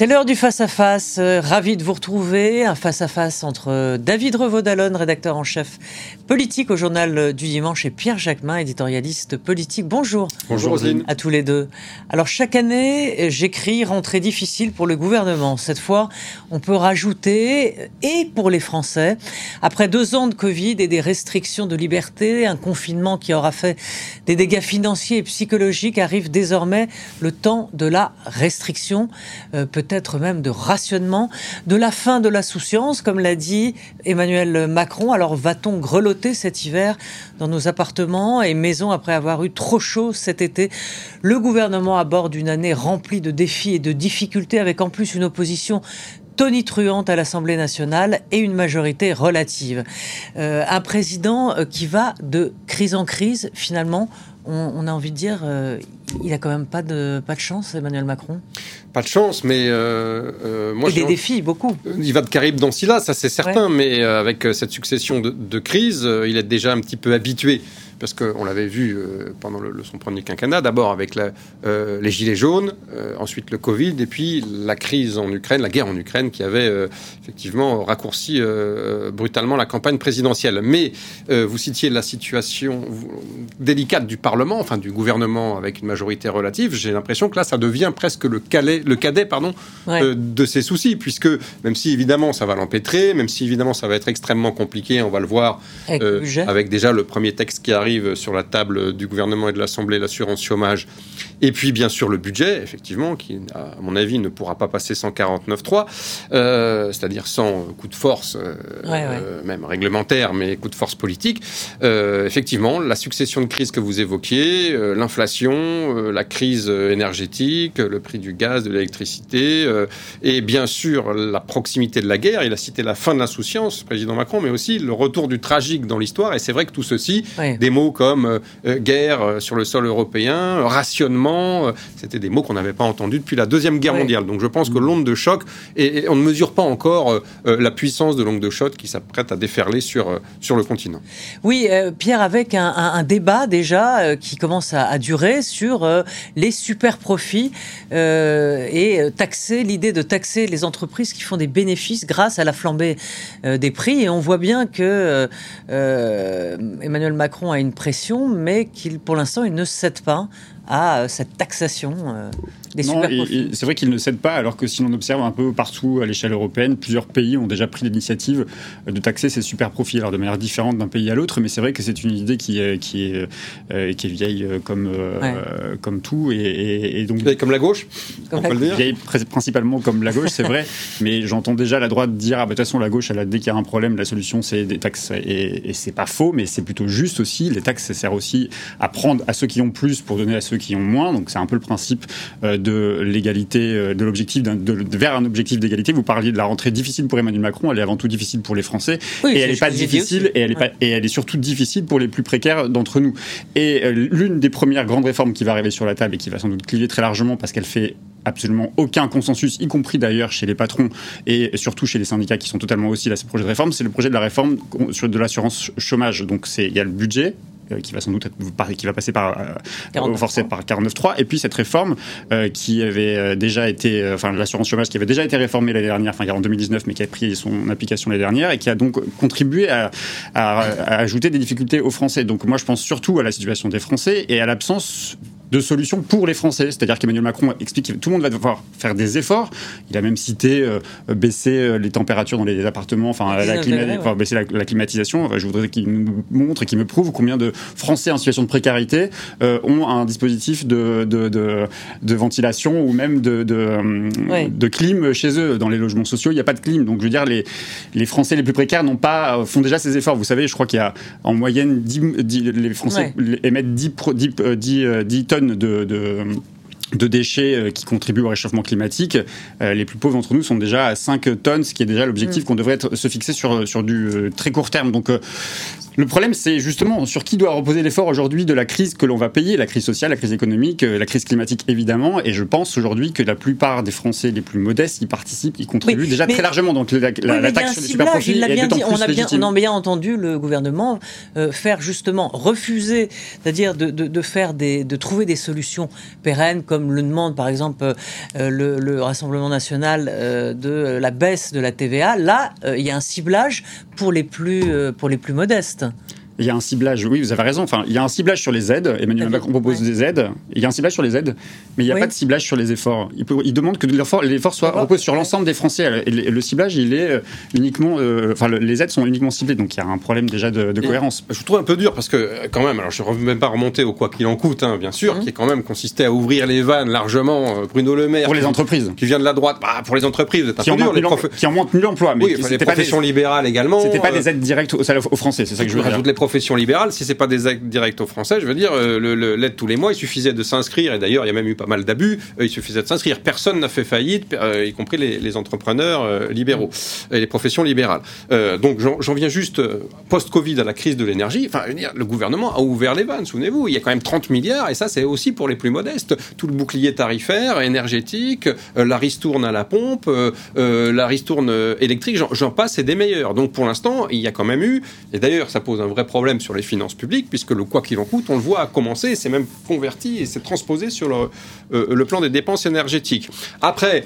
C'est l'heure du face-à-face. Euh, ravi de vous retrouver. Un face-à-face entre euh, David Revaud-Dallon, rédacteur en chef politique au journal du dimanche, et Pierre Jacquemin, éditorialiste politique. Bonjour. Bonjour, Roselyne. À tous les deux. Alors, chaque année, j'écris rentrée difficile pour le gouvernement. Cette fois, on peut rajouter, et pour les Français, après deux ans de Covid et des restrictions de liberté, un confinement qui aura fait des dégâts financiers et psychologiques, arrive désormais le temps de la restriction. Euh, peut-être même de rationnement, de la fin de la souciance, comme l'a dit Emmanuel Macron. Alors va-t-on grelotter cet hiver dans nos appartements et maisons après avoir eu trop chaud cet été? Le gouvernement aborde une année remplie de défis et de difficultés avec en plus une opposition tonitruante à l'Assemblée nationale et une majorité relative. Euh, un président euh, qui va de crise en crise, finalement, on, a envie de dire, euh, il a quand même pas de, pas de chance, Emmanuel Macron Pas de chance, mais euh, moi... Et des défis, beaucoup. Il va de Caraïbes dans Scylla, ça c'est certain, mais avec cette succession de, de crises, il est déjà un petit peu habitué parce qu'on l'avait vu euh, pendant le, son premier quinquennat, d'abord avec euh, les gilets jaunes, euh, ensuite le Covid, et puis la crise en Ukraine, la guerre en Ukraine, qui avait effectivement raccourci brutalement la campagne présidentielle. Mais vous citiez la situation délicate du Parlement, enfin du gouvernement avec une majorité relative. J'ai l'impression que là, ça devient presque le, le cadet pardon, de ses soucis, puisque même si évidemment ça va l'empêtrer, même si évidemment ça va être extrêmement compliqué, on va le voir avec déjà le premier texte qui arrive sur la table du gouvernement et de l'Assemblée, l'assurance chômage, et puis bien sûr le budget, effectivement, qui à mon avis ne pourra pas passer 149.3, euh, c'est-à-dire sans coup de force, euh, euh, même réglementaire, mais coup de force politique. Effectivement, la succession de crises que vous évoquiez, l'inflation, la crise énergétique, le prix du gaz, de l'électricité, et bien sûr la proximité de la guerre. Il a cité la fin de l'insouciance, président Macron, mais aussi le retour du tragique dans l'histoire. Et c'est vrai que tout ceci, des mots comme euh, euh, guerre euh, sur le sol européen, rationnement, c'était des mots qu'on n'avait pas entendus depuis la Deuxième Guerre mondiale. Donc je pense que l'onde de choc, et, on ne mesure pas encore la puissance de l'onde de choc qui s'apprête à déferler sur, sur le continent. Oui, Pierre, avec un, débat déjà qui commence à, durer sur les super profits et taxer, l'idée de taxer les entreprises qui font des bénéfices grâce à la flambée des prix. Et on voit bien que Emmanuel Macron a une pression, mais qu'il, pour l'instant, il ne cède pas à cette taxation euh, des C'est vrai qu'il ne cède pas, alors que si l'on observe un peu partout à l'échelle européenne, plusieurs pays ont déjà pris l'initiative de taxer ces super profits, alors de manière différente d'un pays à l'autre, mais c'est vrai que c'est une idée qui est, qui est, euh, qui est vieille comme, euh, comme tout. Et, donc, vieille comme la gauche, on peut le dire. Vieille principalement comme la gauche, c'est vrai, mais j'entends déjà la droite dire ah, bah, de toute façon, la gauche, elle a, dès qu'il y a un problème, la solution, c'est des taxes. Et, et c'est pas faux, mais c'est plutôt juste aussi. Les taxes, ça sert aussi à prendre à ceux qui ont plus pour donner à ceux qui ont moins. Donc c'est un peu le principe euh, de l'égalité, euh, de l'objectif vers un objectif d'égalité. Vous parliez de la rentrée difficile pour Emmanuel Macron. Elle est avant tout difficile pour les Français et elle n'est pas difficile et elle est pas et elle est surtout difficile pour les plus précaires d'entre nous. Et euh, l'une des premières grandes réformes qui va arriver sur la table et qui va sans doute cliver très largement parce qu'elle fait absolument aucun consensus, y compris d'ailleurs chez les patrons et surtout chez les syndicats qui sont totalement hostiles à ce projet de réforme, c'est le projet de la réforme de l'assurance chômage. Donc c'est il y a le budget qui va sans doute être, qui va passer par euh, forcé par 49.3 et puis cette réforme euh, qui avait déjà été enfin l'assurance chômage qui avait déjà été réformée l'année dernière enfin en 2019 mais qui a pris son application l'année dernière et qui a donc contribué à, à, à ajouter des difficultés aux Français. Donc moi je pense surtout à la situation des Français et à l'absence de solutions pour les Français. C'est-à-dire qu'Emmanuel Macron explique que tout le monde va devoir faire des efforts. Il a même cité euh, baisser euh, les températures dans les appartements, enfin, la baisser la, climatisation. je voudrais qu'il nous montre et qu'il me prouve combien de Français en situation de précarité euh, ont un dispositif de, de, de, ventilation ou même de, de, clim chez eux. Dans les logements sociaux, il n'y a pas de clim. Donc, je veux dire, les, les Français les plus précaires n'ont pas, font déjà ces efforts. Vous savez, je crois qu'il y a en moyenne 10, les Français émettent 10, 10, 10, 10 tonnes de, déchets euh, qui contribuent au réchauffement climatique, euh, les plus pauvres d'entre nous sont déjà à 5 tonnes, ce qui est déjà l'objectif mm. qu'on devrait être, se fixer sur, sur du euh, très court terme. Donc le problème, c'est justement sur qui doit reposer l'effort aujourd'hui de la crise que l'on va payer, la crise sociale, la crise économique, la crise climatique évidemment. Et je pense aujourd'hui que la plupart des Français les plus modestes y participent, y contribuent déjà très largement. Donc la, taxe sur les super profits est dit, on, a bien, on a bien entendu le gouvernement faire justement refuser, c'est-à-dire de, de, faire des, de trouver des solutions pérennes comme le demande par exemple le, le, Rassemblement national de la baisse de la TVA, là, il y a un ciblage pour pour les plus modestes. Il y a un ciblage, oui, vous avez raison. Enfin, il y a un ciblage sur les aides. Emmanuel Macron propose des aides. Il y a un ciblage sur les aides, mais il n'y a pas de ciblage sur les efforts. Il, il demande que l'effort soit repose sur l'ensemble des Français. Et le, ciblage, il est euh, uniquement, euh, enfin, les aides sont uniquement ciblées. Donc il y a un problème déjà de, cohérence. Je trouve un peu dur parce que euh, quand même, alors je ne veux même pas remonter au quoi qu'il en coûte, hein, bien sûr, mmh. qui est quand même consisté à ouvrir les vannes largement. Bruno Le Maire pour les entreprises, qui vient de la droite, bah, pour les entreprises, qui, ont les qui ont maintenu l'emploi, mais oui, les professions libérales également. C'était pas des aides directes aux, aux Français, c'est ça que je veux dire. Les professions libérales, c'est pas des aides directes aux Français, je veux dire, euh, l'aide tous les mois, il suffisait de s'inscrire, et d'ailleurs, il y a même eu pas mal d'abus, euh, il suffisait de s'inscrire. Personne n'a fait faillite, euh, y compris les, entrepreneurs libéraux et les professions libérales. donc, j'en viens juste, post-Covid, à la crise de l'énergie, enfin, le gouvernement a ouvert les vannes, souvenez-vous, il y a quand même 30 milliards, et ça, c'est aussi pour les plus modestes. Tout le bouclier tarifaire, énergétique, la ristourne à la pompe, la ristourne électrique, j'en passe, c'est des meilleurs. Donc, pour l'instant, il y a quand même eu, et d'ailleurs, ça pose un vrai problème sur les finances public, puisque le quoi qu'il en coûte, on le voit, a commencé, c'est même converti et s'est transposé sur le, euh, le plan des dépenses énergétiques. Après,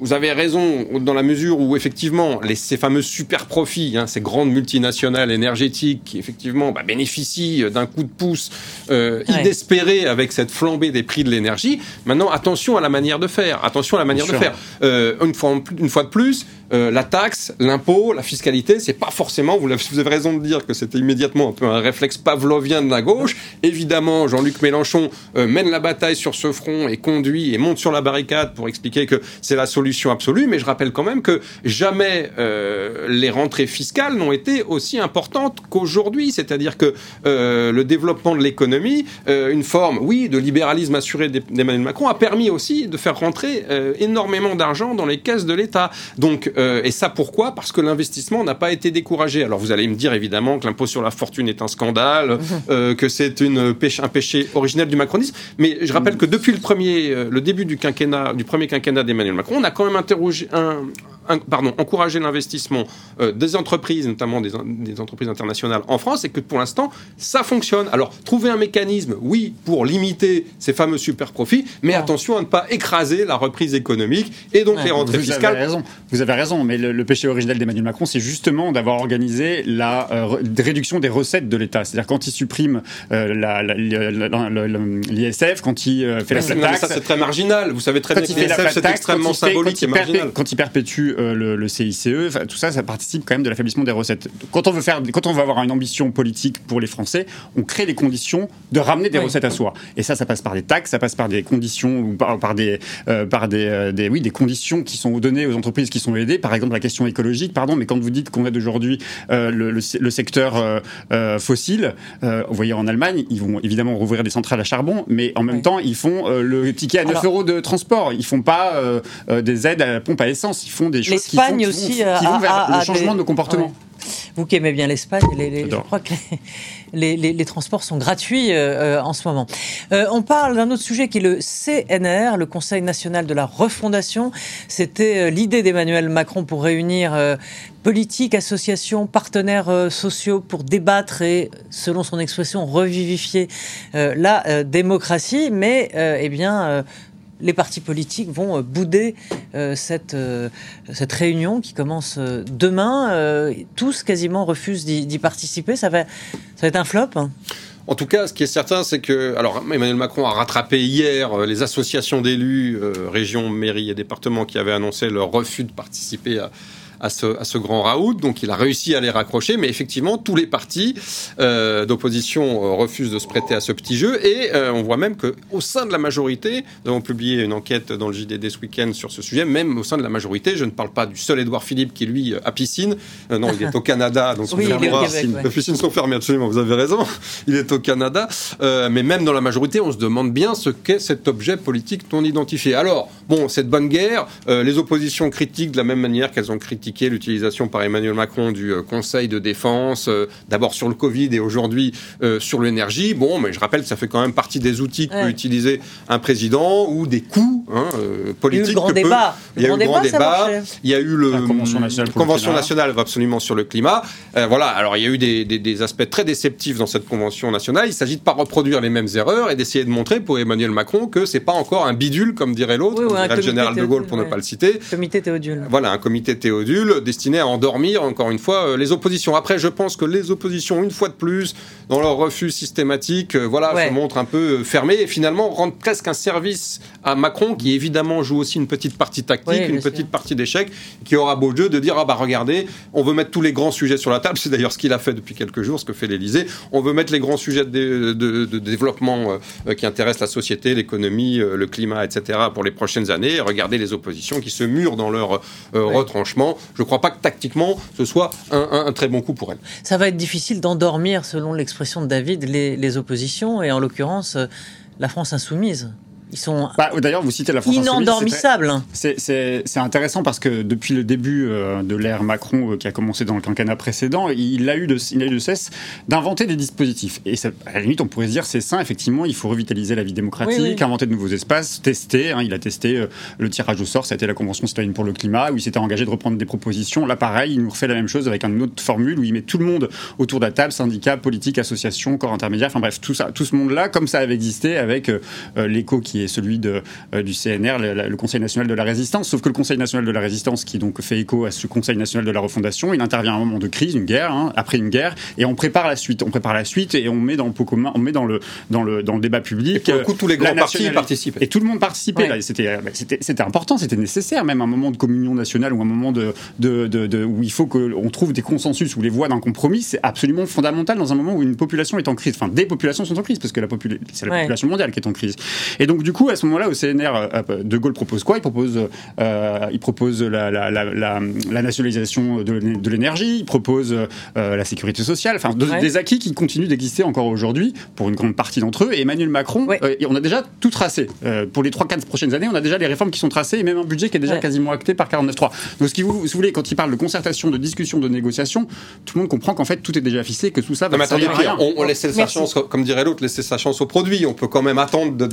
vous avez raison dans la mesure où effectivement les, ces fameux super profits, hein, ces grandes multinationales énergétiques qui effectivement bah, bénéficient d'un coup de pouce euh, inespéré avec cette flambée des prix de l'énergie. Maintenant, attention à la manière de faire. Attention à la manière de faire. Euh, une, fois, une fois de plus, euh, la taxe, l'impôt, la fiscalité, c'est pas forcément, vous avez, raison de dire que c'était immédiatement un peu un réflexe pavlovien de la gauche. Évidemment, Jean-Luc Mélenchon euh, mène la bataille sur ce front et conduit et monte sur la barricade pour expliquer que c'est la solution absolue. Mais je rappelle quand même que jamais euh, les rentrées fiscales n'ont été aussi importantes qu'aujourd'hui. C'est-à-dire que le développement de l'économie, une forme, oui, de libéralisme assuré d'Emmanuel Macron, a permis aussi de faire rentrer énormément d'argent dans les caisses de l'État. Donc euh, et ça pourquoi? Parce que l'investissement n'a pas été découragé. Alors vous allez me dire évidemment que l'impôt sur la fortune est un scandale, euh, que c'est une un péché originel du macronisme. Mais je rappelle que depuis le premier, euh, le début du quinquennat, du premier quinquennat d'Emmanuel Macron, on a quand même interrogé un, pardon, encourager l'investissement euh, des entreprises, notamment des, entreprises internationales en France, et que pour l'instant, ça fonctionne. Alors, trouver un mécanisme, oui, pour limiter ces fameux super profits, mais attention à ne pas écraser la reprise économique et donc les rentrées fiscales. Avez raison. Vous avez raison, mais le, péché originel d'Emmanuel Macron, c'est justement d'avoir organisé la euh, réduction des recettes de l'État. C'est-à-dire quand il supprime l'ISF, quand il euh, fait la flat tax. Ça, c'est très marginal. Vous savez très bien que l'ISF, c'est extrêmement symbolique et marginal. Quand il perpétue euh, le, CICE, tout ça, ça participe quand même de l'affaiblissement des recettes. Quand on veut faire, quand on veut avoir une ambition politique pour les Français, on crée les conditions de ramener des recettes à soi. Et ça, ça passe par des taxes, ça passe par des conditions ou par, des, euh, par euh, des, oui, des conditions qui sont données aux entreprises qui sont aidées. Par exemple, la question écologique, pardon, mais quand vous dites qu'on aide aujourd'hui le, secteur fossile, vous voyez en Allemagne, ils vont évidemment rouvrir des centrales à charbon, mais en même temps, ils font le ticket à 9 euros de transport. Ils font pas des aides à la pompe à essence, ils font des L'Espagne aussi qui vont, vers le changement de nos comportements. Vous qui aimez bien l'Espagne, je crois que les, transports sont gratuits euh, euh, en ce moment. Euh, on parle d'un autre sujet qui est le CNR, le Conseil national de la refondation. C'était l'idée d'Emmanuel Macron pour réunir politiques, associations, partenaires sociaux pour débattre et, selon son expression, revivifier la démocratie. Mais, eh bien les partis politiques vont euh, bouder euh, cette, euh, cette réunion qui commence demain. tous quasiment refusent d'y participer. Ça va, ça va être un flop hein en tout cas, ce qui est certain, c'est que, alors Emmanuel Macron a rattrapé hier les associations d'élus, régions, mairies et départements qui avaient annoncé leur refus de participer à, à ce, grand raout. Donc il a réussi à les raccrocher, mais effectivement, tous les partis euh, d'opposition euh, refusent de se prêter à ce petit jeu. Et euh, on voit même qu'au sein de la majorité, nous avons publié une enquête dans le JDD ce week-end sur ce sujet, même au sein de la majorité, je ne parle pas du seul Édouard Philippe qui, lui, a piscine. non, il est au Canada, donc oui, les piscines sont fermées, absolument, vous avez raison. Il est au Canada. mais même dans la majorité, on se demande bien ce qu'est cet objet politique non identifié. Alors, bon, cette bonne guerre, les oppositions critiquent de la même manière qu'elles ont critiqué critiqué l'utilisation par Emmanuel Macron du Conseil de défense, d'abord sur le Covid et aujourd'hui sur l'énergie. Bon, mais je rappelle que ça fait quand même partie des outils que peut utiliser un président ou des coûts hein, politiques. Il y a eu le grand débat. Il y a eu le grand débat. Il y a eu le Convention nationale, convention nationale absolument sur le climat. voilà, alors il y a eu des, des, aspects très déceptifs dans cette Convention nationale. Il s'agit de pas reproduire les mêmes erreurs et d'essayer de montrer pour Emmanuel Macron que c'est pas encore un bidule, comme dirait l'autre, le général de Gaulle pour ne pas le citer. Comité Théodule. Voilà, un comité Théodule destiné à endormir, encore une fois, euh, les oppositions. Après, je pense que les oppositions, une fois de plus, dans leur refus systématique, euh, voilà, se montrent un peu euh, fermées et finalement rendent presque un service à Macron, qui évidemment joue aussi une petite partie tactique, une petite partie d'échec, qui aura beau jeu de dire ah bah regardez, on veut mettre tous les grands sujets sur la table. C'est d'ailleurs ce qu'il a fait depuis quelques jours, ce que fait l'Élysée. On veut mettre les grands sujets de, de développement qui intéressent la société, l'économie, le climat, etc. pour les prochaines années. Regardez les oppositions qui se murent dans leur euh, retranchement. Je ne crois pas que tactiquement ce soit un, très bon coup pour elles. Ça va être difficile d'endormir, selon l'expression de David, les oppositions et en l'occurrence la France insoumise. Ils sont bah, D'ailleurs, vous citez la France inendormissables. C'est intéressant parce que depuis le début euh, de l'ère Macron, euh, qui a commencé dans le quinquennat précédent, il a eu de, il a eu de cesse d'inventer des dispositifs. Et à la limite, on pourrait se dire c'est sain, effectivement, il faut revitaliser la vie démocratique, inventer de nouveaux espaces, tester. Hein, il a testé euh, le tirage au sort, ça a été la Convention citoyenne pour le climat, où il s'était engagé de reprendre des propositions. Là, pareil, il nous refait la même chose avec une autre formule où il met tout le monde autour de la table, syndicats, politiques, associations, corps intermédiaires, enfin bref, tout ça, tout ce monde-là, comme ça avait existé avec l'écho qui est celui de, euh, du CNR, le, Conseil national de la résistance. Sauf que le Conseil national de la résistance, qui donc fait écho à ce Conseil national de la refondation, il intervient à un moment de crise, une guerre, hein, après une guerre, et on prépare la suite. On prépare la suite et on met dans le pot commun, on met dans le, dans le, dans le débat public. Et pour le coup, tous les grands partis participent. Et tout le monde participait. Euh, bah, c'était, c'était important, c'était nécessaire, même un moment de communion nationale ou un moment de, de, de, où il faut qu'on trouve des consensus ou les voies d'un compromis. C'est absolument fondamental dans un moment où une population est en crise. Enfin, des populations sont en crise parce que la c'est la population mondiale qui est en crise. Et donc, du coup, à ce moment-là, au CNR, euh, de Gaulle propose quoi? Il propose, euh, il propose la, nationalisation de l'énergie, il propose euh, la sécurité sociale, enfin des acquis qui continuent d'exister encore aujourd'hui pour une grande partie d'entre eux. Et Emmanuel Macron, on a déjà tout tracé. pour les 3-4 prochaines années, on a déjà les réformes qui sont tracées et même un budget qui est déjà quasiment acté par 49.3. Donc, ce qui vous, vous voulez, quand il parle de concertation, de discussion, de négociation, tout le monde comprend qu'en fait tout est déjà fixé, que tout ça va non, attendez, on, on laisse sa chance, comme dirait l'autre, laisser sa chance au produit. On peut quand même attendre de,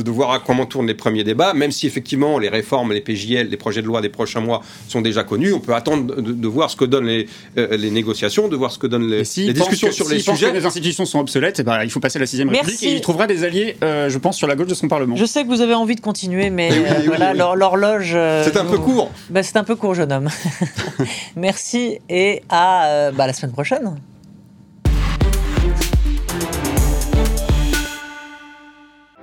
de voir comment tournent les premiers débat, même si effectivement les réformes, les PJL, les projets de loi des prochains mois sont déjà connus, on peut attendre de, voir ce que donnent les, euh, les, négociations, de voir ce que donnent les, les discussions sur les sujets. Que les institutions sont obsolètes, eh ben, il faut passer à la sixième République et il trouvera des alliés, euh, je pense, sur la gauche de son Parlement. Je sais que vous avez envie de continuer, mais euh, voilà, l'horloge. c'est un peu court. Ben, c'est un peu court, jeune homme. Merci et à bah, la semaine prochaine.